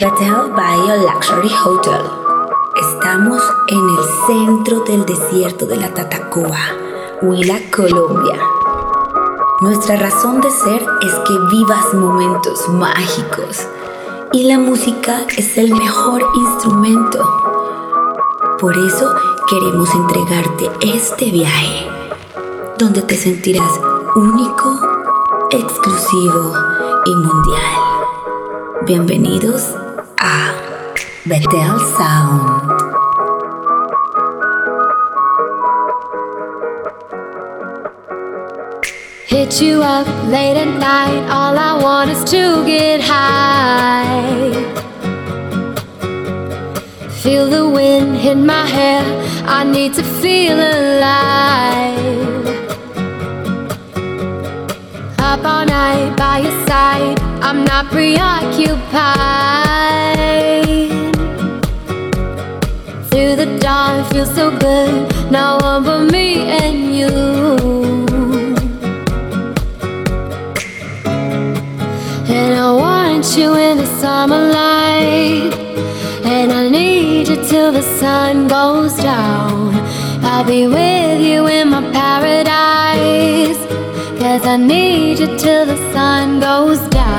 Bethel Bio Luxury Hotel. Estamos en el centro del desierto de la Tatacoa, Huila, Colombia. Nuestra razón de ser es que vivas momentos mágicos y la música es el mejor instrumento. Por eso queremos entregarte este viaje, donde te sentirás único, exclusivo y mundial. Bienvenidos a Bethel Sound. Hit you up late at night, all I want is to get high. Feel the wind hit my hair, I need to feel alive. Up all night by your side, I'm not preoccupied. Through the dawn, feels so good, no one but me and you. And I want you in the summer light. And I need you till the sun goes down. I'll be with you in my paradise. Cause I need you till the sun goes down.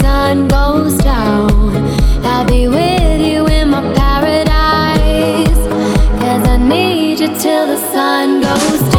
Sun goes down. I'll be with you in my paradise. Cause I need you till the sun goes down.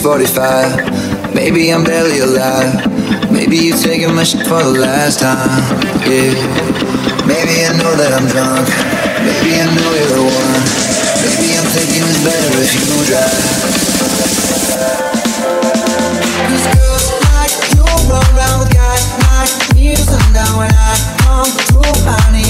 645. Maybe I'm barely alive. Maybe you're taking my shit for the last time. Yeah. Maybe I know that I'm drunk. Maybe I know you're the one. Maybe I'm thinking it's better if you drive. Cause girls like you run around with guys like me sundown when I come through. Need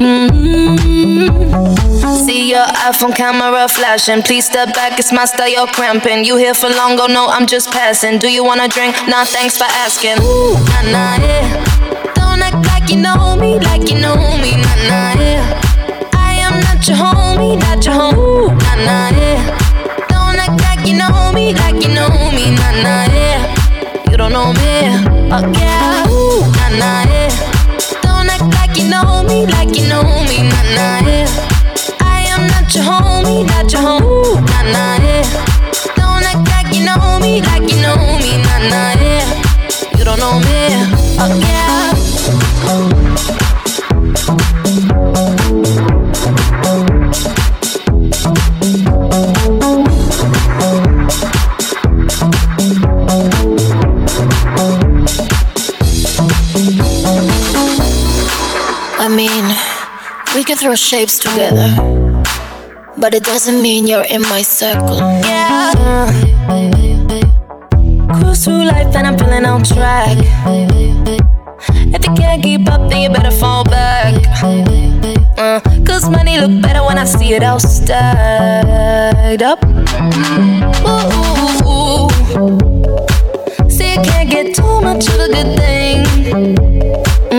Yeah, yeah, yeah. iPhone camera flashing. Please step back, it's my style, you're cramping. You here for long, oh no, I'm just passing. Do you wanna drink? Nah, thanks for asking. Ooh, nah, nah, yeah. Don't act like you know me, like you know me, nah, nah, yeah. I am not your homie, not your homie, Ooh, nah, nah, yeah. Don't act like you know me, like you know me, nah, nah, yeah. You don't know me, oh yeah, Ooh, nah, nah, like you know me, nah, nah, yeah your homie, not your homie. Nah, nah, yeah. Don't act like you know me, like you know me. Yeah. You don't know me. Oh, yeah. Throw shapes together but it doesn't mean you're in my circle. Yeah. Cruise through life and I'm feeling on track. If you can't keep up, then you better fall back. Uh, Cause money look better when I see it all stacked up. Ooh, ooh, ooh. See, you can't get too much of a good thing.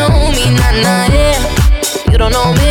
me. You don't know me.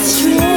Street.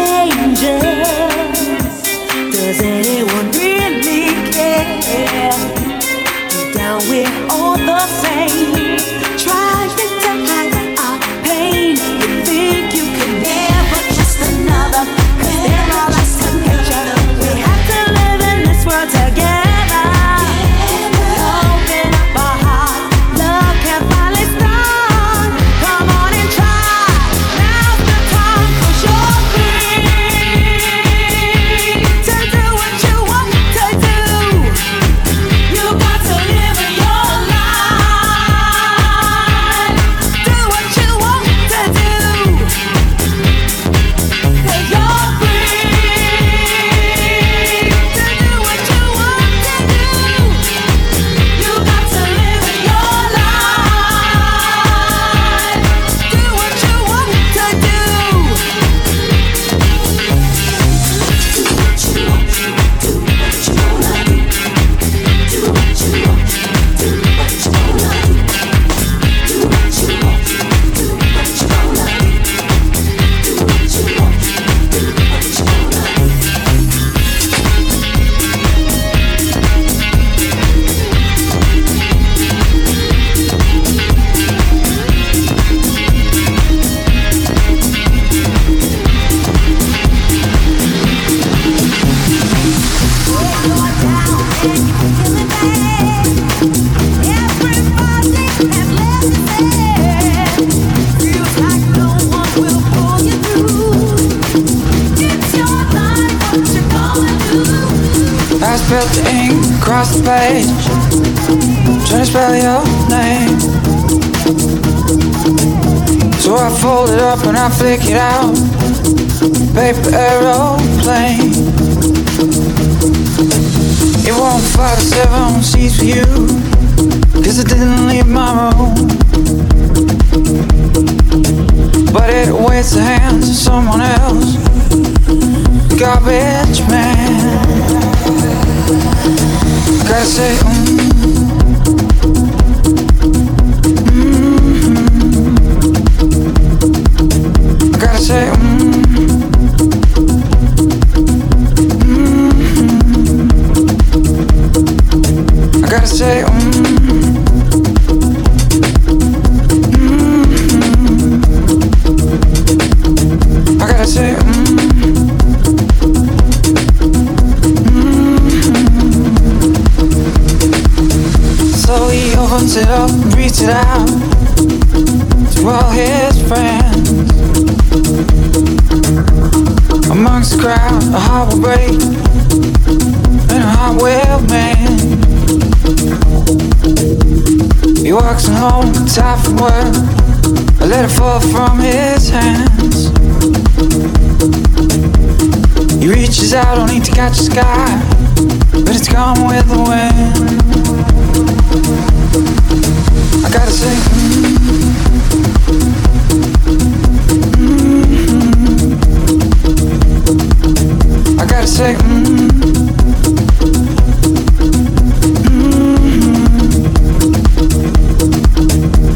Flick it out. Paper aeroplane. It won't fly to seven seats for you. Cause I didn't leave my room. But it waits the hands of someone else. Garbage man. Gotta say. Say mm. I gotta say mm. I gotta say mm. So he opens it up reads it out to all his friends the crowd, a heart will break, and a heart will mend. He walks home, tired from work, a letter fall from his hands. He reaches out, only to catch the sky, but it's gone with the wind. I gotta say. Gotta say, mm,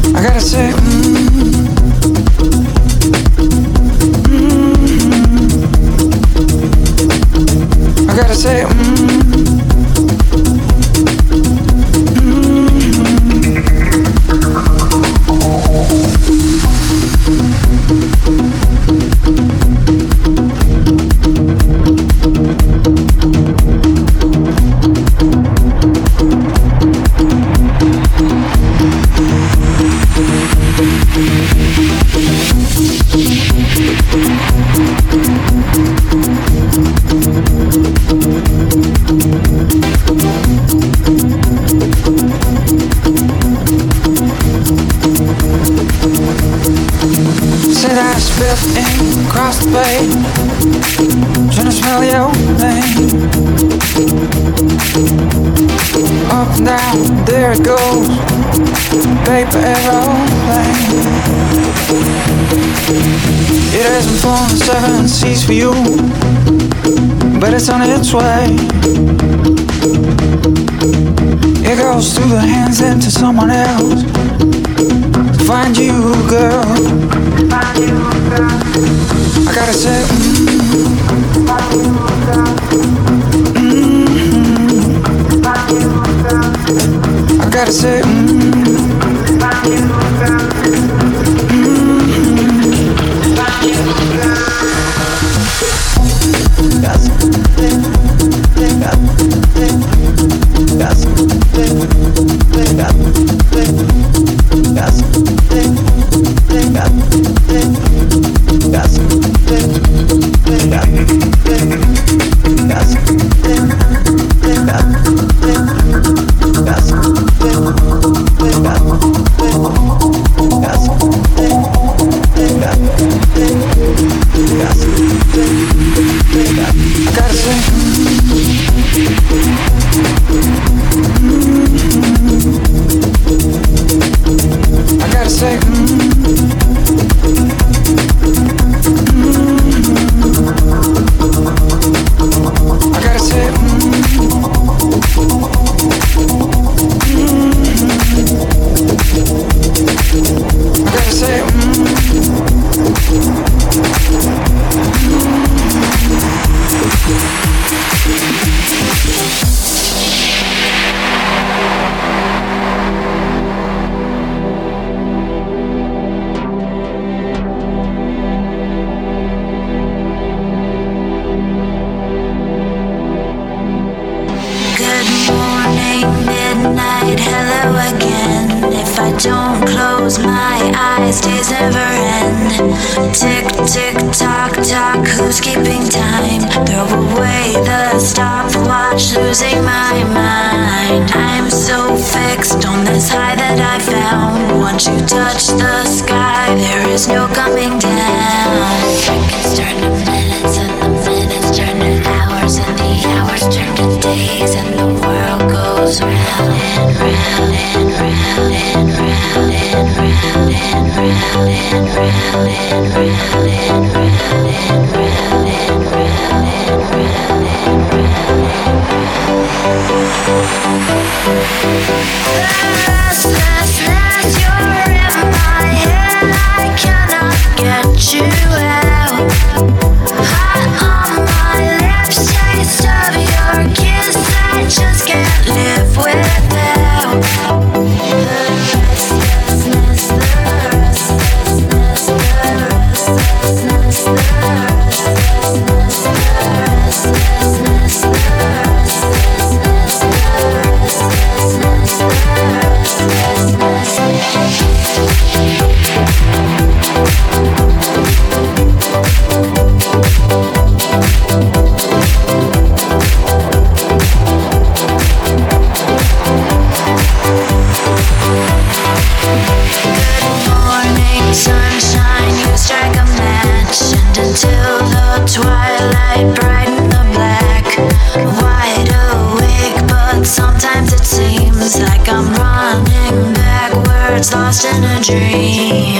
mm, I gotta say, mm. I gotta say, seas for you, but it's on its way. It goes through the hands into someone else to find you, girl. I gotta say, mm-hmm. I gotta say. Mm-hmm. a dream.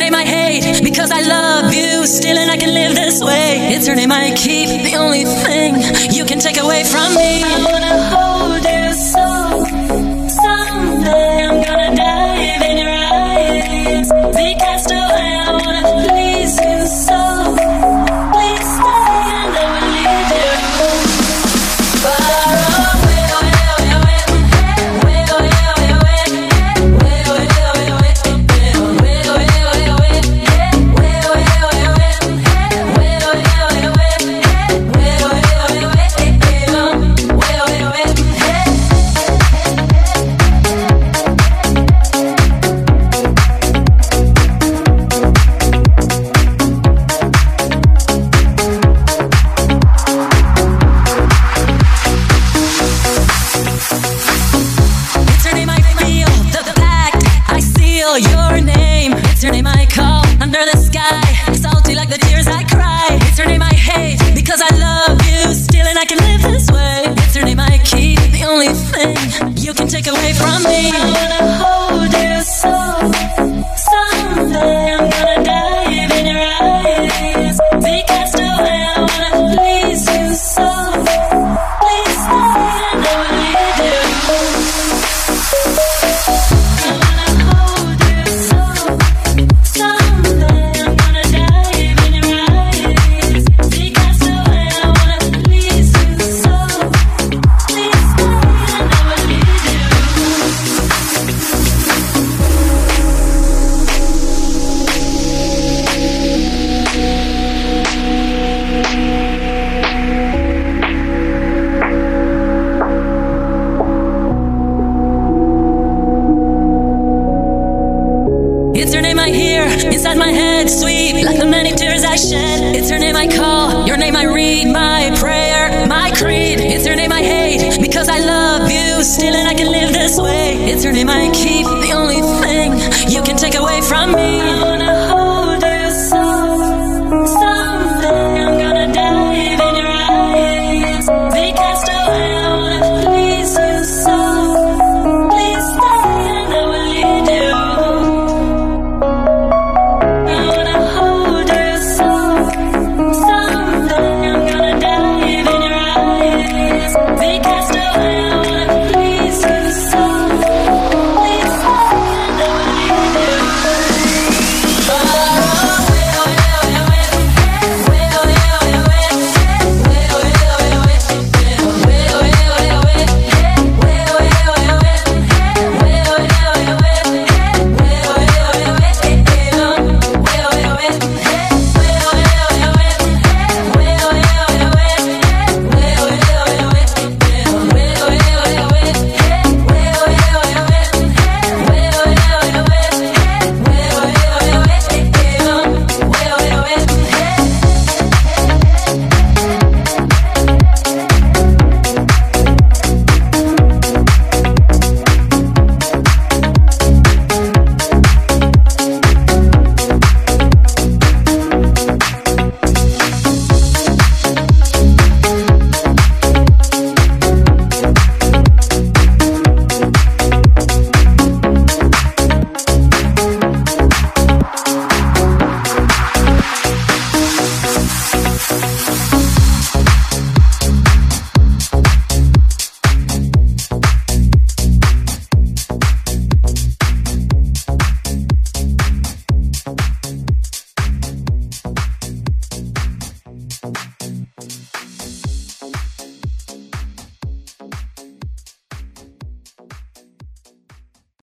name I hate because I love you still, and I can live this way. It's her name I keep, the only thing you can take away from me. Still, and I